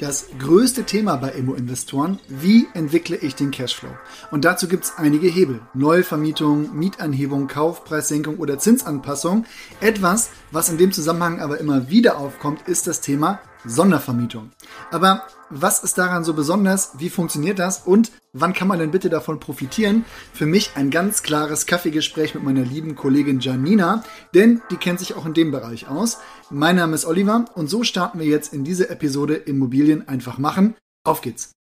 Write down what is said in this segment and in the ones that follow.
Das größte Thema bei Immo-Investoren, wie entwickle ich den Cashflow? Und dazu gibt es einige Hebel. Neuvermietung, Mietanhebung, Kaufpreissenkung oder Zinsanpassung. Etwas, was in dem Zusammenhang aber immer wieder aufkommt, ist das Thema Sondervermietung. Aber was ist daran so besonders? Wie funktioniert das? Und wann kann man denn bitte davon profitieren? Für mich ein ganz klares Kaffeegespräch mit meiner lieben Kollegin Janina, denn die kennt sich auch in dem Bereich aus. Mein Name ist Oliver und so starten wir jetzt in diese Episode Immobilien einfach machen. Auf geht's!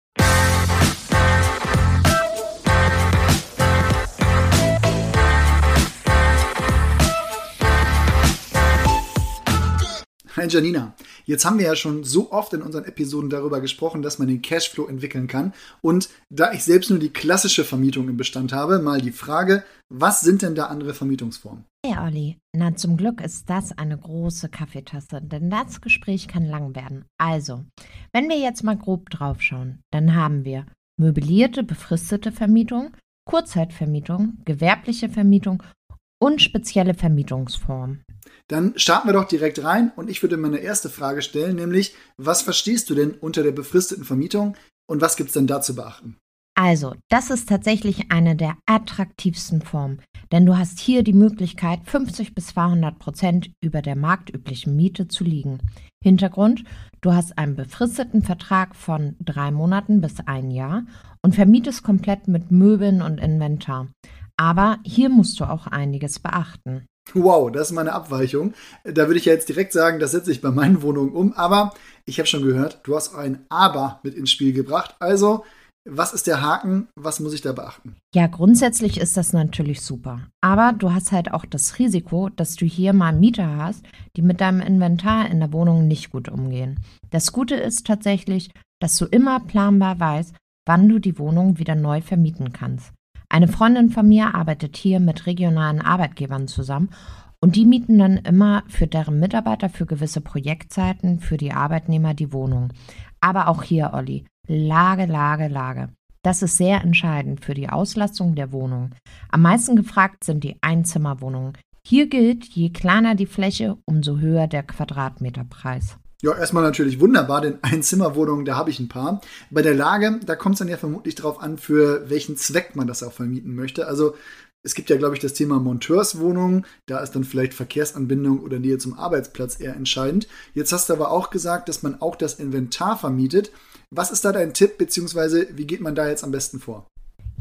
Hi Janina, jetzt haben wir ja schon so oft in unseren Episoden darüber gesprochen, dass man den Cashflow entwickeln kann. Und da ich selbst nur die klassische Vermietung im Bestand habe, mal die Frage, was sind denn da andere Vermietungsformen? Hey Olli, na zum Glück ist das eine große Kaffeetasse, denn das Gespräch kann lang werden. Also, wenn wir jetzt mal grob draufschauen, dann haben wir möblierte, befristete Vermietung, Kurzzeitvermietung, gewerbliche Vermietung und spezielle Vermietungsformen. Dann starten wir doch direkt rein und ich würde meine erste Frage stellen, nämlich, was verstehst du denn unter der befristeten Vermietung und was gibt es denn da zu beachten? Also, das ist tatsächlich eine der attraktivsten Formen, denn du hast hier die Möglichkeit, 50 bis 200 Prozent über der marktüblichen Miete zu liegen. Hintergrund, du hast einen befristeten Vertrag von drei Monaten bis ein Jahr und vermietest komplett mit Möbeln und Inventar. Aber hier musst du auch einiges beachten. Wow, das ist meine Abweichung. Da würde ich ja jetzt direkt sagen, das setze ich bei meinen Wohnungen um. Aber ich habe schon gehört, du hast ein Aber mit ins Spiel gebracht. Also, was ist der Haken? Was muss ich da beachten? Ja, grundsätzlich ist das natürlich super. Aber du hast halt auch das Risiko, dass du hier mal Mieter hast, die mit deinem Inventar in der Wohnung nicht gut umgehen. Das Gute ist tatsächlich, dass du immer planbar weißt, wann du die Wohnung wieder neu vermieten kannst. Eine Freundin von mir arbeitet hier mit regionalen Arbeitgebern zusammen und die mieten dann immer für deren Mitarbeiter für gewisse Projektzeiten für die Arbeitnehmer die Wohnung. Aber auch hier, Olli, Lage, Lage, Lage. Das ist sehr entscheidend für die Auslastung der Wohnung. Am meisten gefragt sind die Einzimmerwohnungen. Hier gilt, je kleiner die Fläche, umso höher der Quadratmeterpreis. Ja, erstmal natürlich wunderbar, denn Einzimmerwohnungen, da habe ich ein paar. Bei der Lage, da kommt es dann ja vermutlich darauf an, für welchen Zweck man das auch vermieten möchte. Also es gibt ja, glaube ich, das Thema Monteurswohnungen. Da ist dann vielleicht Verkehrsanbindung oder Nähe zum Arbeitsplatz eher entscheidend. Jetzt hast du aber auch gesagt, dass man auch das Inventar vermietet. Was ist da dein Tipp, beziehungsweise wie geht man da jetzt am besten vor?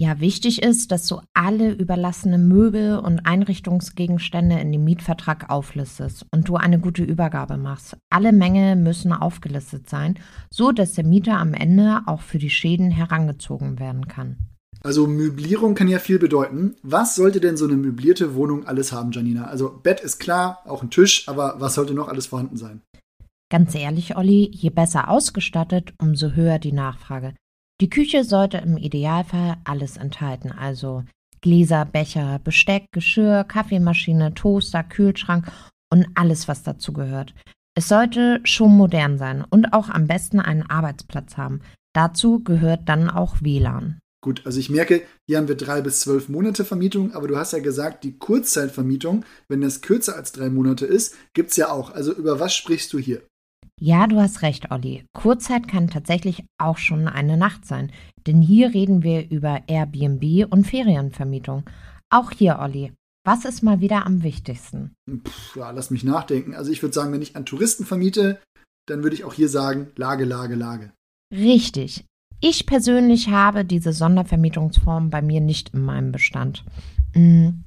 Ja, wichtig ist, dass du alle überlassene Möbel und Einrichtungsgegenstände in dem Mietvertrag auflistest und du eine gute Übergabe machst. Alle Mängel müssen aufgelistet sein, so dass der Mieter am Ende auch für die Schäden herangezogen werden kann. Also Möblierung kann ja viel bedeuten. Was sollte denn so eine möblierte Wohnung alles haben, Janina? Also Bett ist klar, auch ein Tisch, aber was sollte noch alles vorhanden sein? Ganz ehrlich, Olli, je besser ausgestattet, umso höher die Nachfrage. Die Küche sollte im Idealfall alles enthalten, also Gläser, Becher, Besteck, Geschirr, Kaffeemaschine, Toaster, Kühlschrank und alles, was dazu gehört. Es sollte schon modern sein und auch am besten einen Arbeitsplatz haben. Dazu gehört dann auch WLAN. Gut, also ich merke, hier haben wir drei bis zwölf Monate Vermietung, aber du hast ja gesagt, die Kurzzeitvermietung, wenn das kürzer als drei Monate ist, gibt es ja auch. Also über was sprichst du hier? Ja, du hast recht, Olli. Kurzzeit kann tatsächlich auch schon eine Nacht sein, denn hier reden wir über Airbnb und Ferienvermietung. Auch hier, Olli. Was ist mal wieder am wichtigsten? Puh, ja, lass mich nachdenken. Also ich würde sagen, wenn ich an Touristen vermiete, dann würde ich auch hier sagen, Lage, Lage, Lage. Richtig. Ich persönlich habe diese Sondervermietungsform bei mir nicht in meinem Bestand. Hm,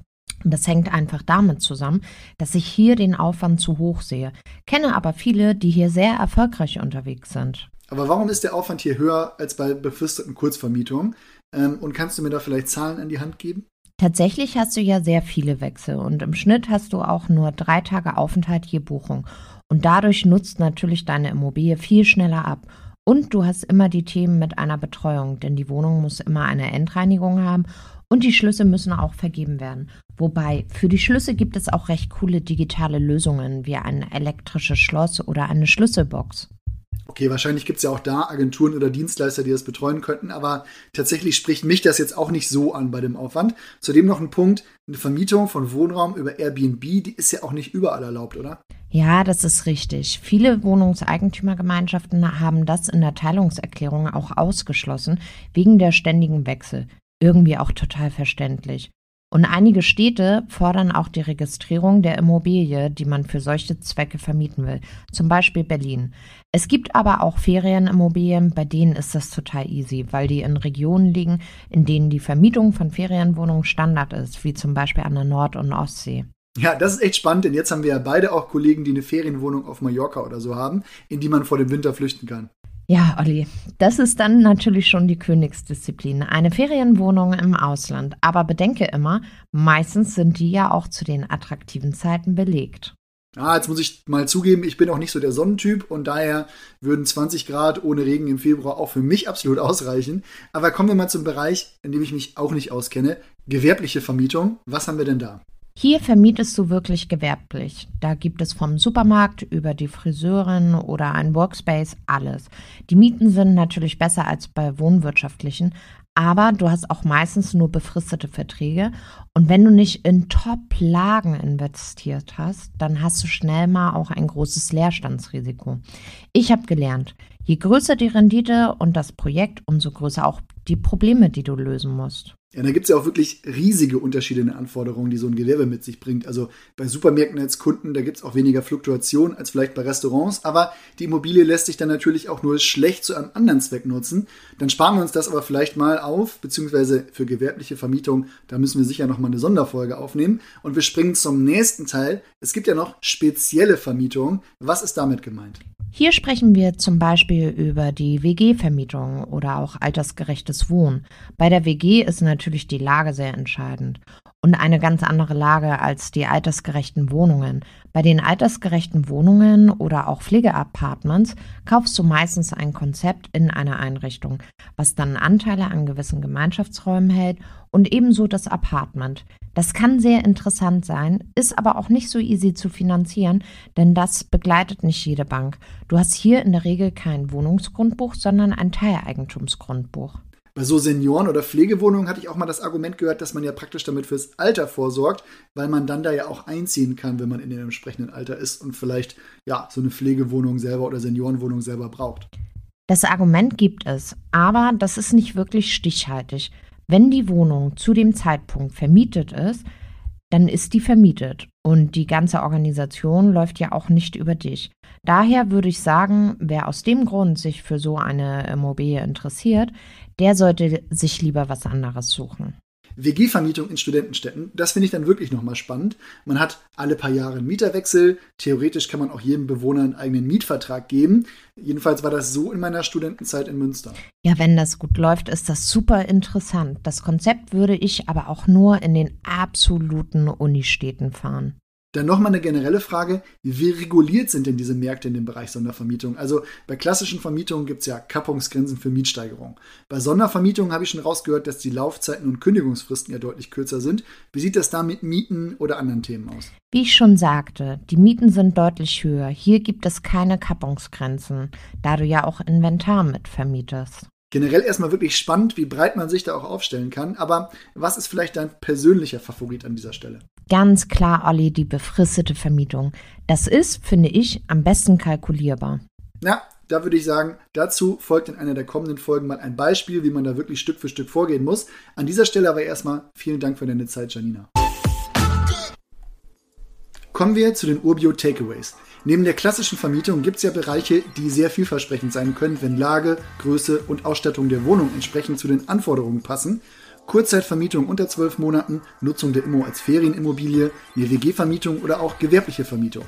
das hängt einfach damit zusammen, dass ich hier den Aufwand zu hoch sehe, kenne aber viele, die hier sehr erfolgreich unterwegs sind. Aber warum ist der Aufwand hier höher als bei befristeten Kurzvermietungen? Ähm, und kannst du mir da vielleicht Zahlen an die Hand geben? Tatsächlich hast du ja sehr viele Wechsel und im Schnitt hast du auch nur drei Tage Aufenthalt je Buchung. Und dadurch nutzt natürlich deine Immobilie viel schneller ab. Und du hast immer die Themen mit einer Betreuung, denn die Wohnung muss immer eine Endreinigung haben und die Schlüsse müssen auch vergeben werden. Wobei, für die Schlüsse gibt es auch recht coole digitale Lösungen, wie ein elektrisches Schloss oder eine Schlüsselbox. Okay, wahrscheinlich gibt es ja auch da Agenturen oder Dienstleister, die das betreuen könnten, aber tatsächlich spricht mich das jetzt auch nicht so an bei dem Aufwand. Zudem noch ein Punkt, eine Vermietung von Wohnraum über Airbnb, die ist ja auch nicht überall erlaubt, oder? Ja, das ist richtig. Viele Wohnungseigentümergemeinschaften haben das in der Teilungserklärung auch ausgeschlossen, wegen der ständigen Wechsel. Irgendwie auch total verständlich. Und einige Städte fordern auch die Registrierung der Immobilie, die man für solche Zwecke vermieten will, zum Beispiel Berlin. Es gibt aber auch Ferienimmobilien, bei denen ist das total easy, weil die in Regionen liegen, in denen die Vermietung von Ferienwohnungen Standard ist, wie zum Beispiel an der Nord- und Ostsee. Ja, das ist echt spannend, denn jetzt haben wir ja beide auch Kollegen, die eine Ferienwohnung auf Mallorca oder so haben, in die man vor dem Winter flüchten kann. Ja, Olli, das ist dann natürlich schon die Königsdisziplin. Eine Ferienwohnung im Ausland. Aber bedenke immer, meistens sind die ja auch zu den attraktiven Zeiten belegt. Ah, jetzt muss ich mal zugeben, ich bin auch nicht so der Sonnentyp und daher würden 20 Grad ohne Regen im Februar auch für mich absolut ausreichen. Aber kommen wir mal zum Bereich, in dem ich mich auch nicht auskenne. Gewerbliche Vermietung. Was haben wir denn da? Hier vermietest du wirklich gewerblich. Da gibt es vom Supermarkt über die Friseurin oder ein Workspace alles. Die Mieten sind natürlich besser als bei wohnwirtschaftlichen, aber du hast auch meistens nur befristete Verträge. Und wenn du nicht in Top-Lagen investiert hast, dann hast du schnell mal auch ein großes Leerstandsrisiko. Ich habe gelernt, je größer die Rendite und das Projekt, umso größer auch die Probleme, die du lösen musst. Ja, da gibt es ja auch wirklich riesige Unterschiede in den Anforderungen, die so ein Gewerbe mit sich bringt. Also bei Supermärkten als Kunden, da gibt es auch weniger Fluktuation als vielleicht bei Restaurants, aber die Immobilie lässt sich dann natürlich auch nur schlecht zu einem anderen Zweck nutzen. Dann sparen wir uns das aber vielleicht mal auf, beziehungsweise für gewerbliche Vermietung, da müssen wir sicher nochmal eine Sonderfolge aufnehmen. Und wir springen zum nächsten Teil. Es gibt ja noch spezielle Vermietungen. Was ist damit gemeint? Hier sprechen wir zum Beispiel über die WG-Vermietung oder auch altersgerechtes Wohnen. Bei der WG ist natürlich die Lage sehr entscheidend und eine ganz andere Lage als die altersgerechten Wohnungen. Bei den altersgerechten Wohnungen oder auch Pflegeapartments kaufst du meistens ein Konzept in einer Einrichtung, was dann Anteile an gewissen Gemeinschaftsräumen hält und ebenso das Apartment. Das kann sehr interessant sein, ist aber auch nicht so easy zu finanzieren, denn das begleitet nicht jede Bank. Du hast hier in der Regel kein Wohnungsgrundbuch, sondern ein Teileigentumsgrundbuch. Bei so Senioren- oder Pflegewohnungen hatte ich auch mal das Argument gehört, dass man ja praktisch damit fürs Alter vorsorgt, weil man dann da ja auch einziehen kann, wenn man in dem entsprechenden Alter ist und vielleicht ja so eine Pflegewohnung selber oder Seniorenwohnung selber braucht. Das Argument gibt es, aber das ist nicht wirklich stichhaltig. Wenn die Wohnung zu dem Zeitpunkt vermietet ist, dann ist die vermietet und die ganze Organisation läuft ja auch nicht über dich. Daher würde ich sagen, wer aus dem Grund sich für so eine Immobilie interessiert, der sollte sich lieber was anderes suchen. WG-Vermietung in Studentenstädten, das finde ich dann wirklich nochmal spannend. Man hat alle paar Jahre einen Mieterwechsel. Theoretisch kann man auch jedem Bewohner einen eigenen Mietvertrag geben. Jedenfalls war das so in meiner Studentenzeit in Münster. Ja, wenn das gut läuft, ist das super interessant. Das Konzept würde ich aber auch nur in den absoluten Unistädten fahren. Dann nochmal eine generelle Frage, wie reguliert sind denn diese Märkte in dem Bereich Sondervermietung? Also bei klassischen Vermietungen gibt es ja Kappungsgrenzen für Mietsteigerung. Bei Sondervermietungen habe ich schon rausgehört, dass die Laufzeiten und Kündigungsfristen ja deutlich kürzer sind. Wie sieht das da mit Mieten oder anderen Themen aus? Wie ich schon sagte, die Mieten sind deutlich höher. Hier gibt es keine Kappungsgrenzen, da du ja auch Inventar mit vermietest generell erstmal wirklich spannend, wie breit man sich da auch aufstellen kann. Aber was ist vielleicht dein persönlicher Favorit an dieser Stelle? Ganz klar, Olli, die befristete Vermietung. Das ist, finde ich, am besten kalkulierbar. Ja, da würde ich sagen, dazu folgt in einer der kommenden Folgen mal ein Beispiel, wie man da wirklich Stück für Stück vorgehen muss. An dieser Stelle aber erstmal vielen Dank für deine Zeit, Janina. Kommen wir zu den Urbio Takeaways. Neben der klassischen Vermietung gibt es ja Bereiche, die sehr vielversprechend sein können, wenn Lage, Größe und Ausstattung der Wohnung entsprechend zu den Anforderungen passen. Kurzzeitvermietung unter 12 Monaten, Nutzung der Immo als Ferienimmobilie, eine WG-Vermietung oder auch gewerbliche Vermietung.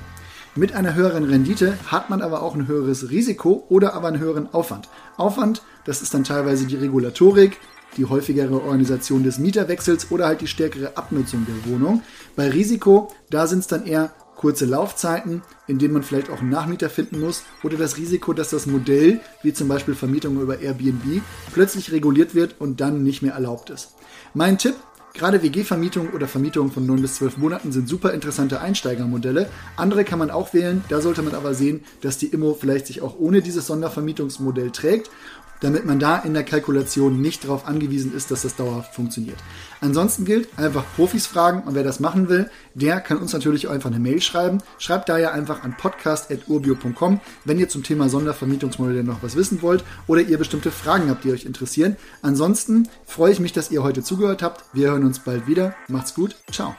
Mit einer höheren Rendite hat man aber auch ein höheres Risiko oder aber einen höheren Aufwand. Aufwand, das ist dann teilweise die Regulatorik, die häufigere Organisation des Mieterwechsels oder halt die stärkere Abnutzung der Wohnung. Bei Risiko, da sind es dann eher kurze Laufzeiten, in denen man vielleicht auch einen Nachmieter finden muss, oder das Risiko, dass das Modell, wie zum Beispiel Vermietung über Airbnb, plötzlich reguliert wird und dann nicht mehr erlaubt ist. Mein Tipp, Gerade WG-Vermietung oder Vermietung von 9 bis 12 Monaten sind super interessante Einsteigermodelle. Andere kann man auch wählen, da sollte man aber sehen, dass die Immo vielleicht sich auch ohne dieses Sondervermietungsmodell trägt damit man da in der Kalkulation nicht darauf angewiesen ist, dass das dauerhaft funktioniert. Ansonsten gilt, einfach Profis fragen und wer das machen will, der kann uns natürlich einfach eine Mail schreiben. Schreibt daher einfach an podcast.urbio.com, wenn ihr zum Thema Sondervermietungsmodelle noch was wissen wollt oder ihr bestimmte Fragen habt, die euch interessieren. Ansonsten freue ich mich, dass ihr heute zugehört habt. Wir hören uns bald wieder. Macht's gut. Ciao.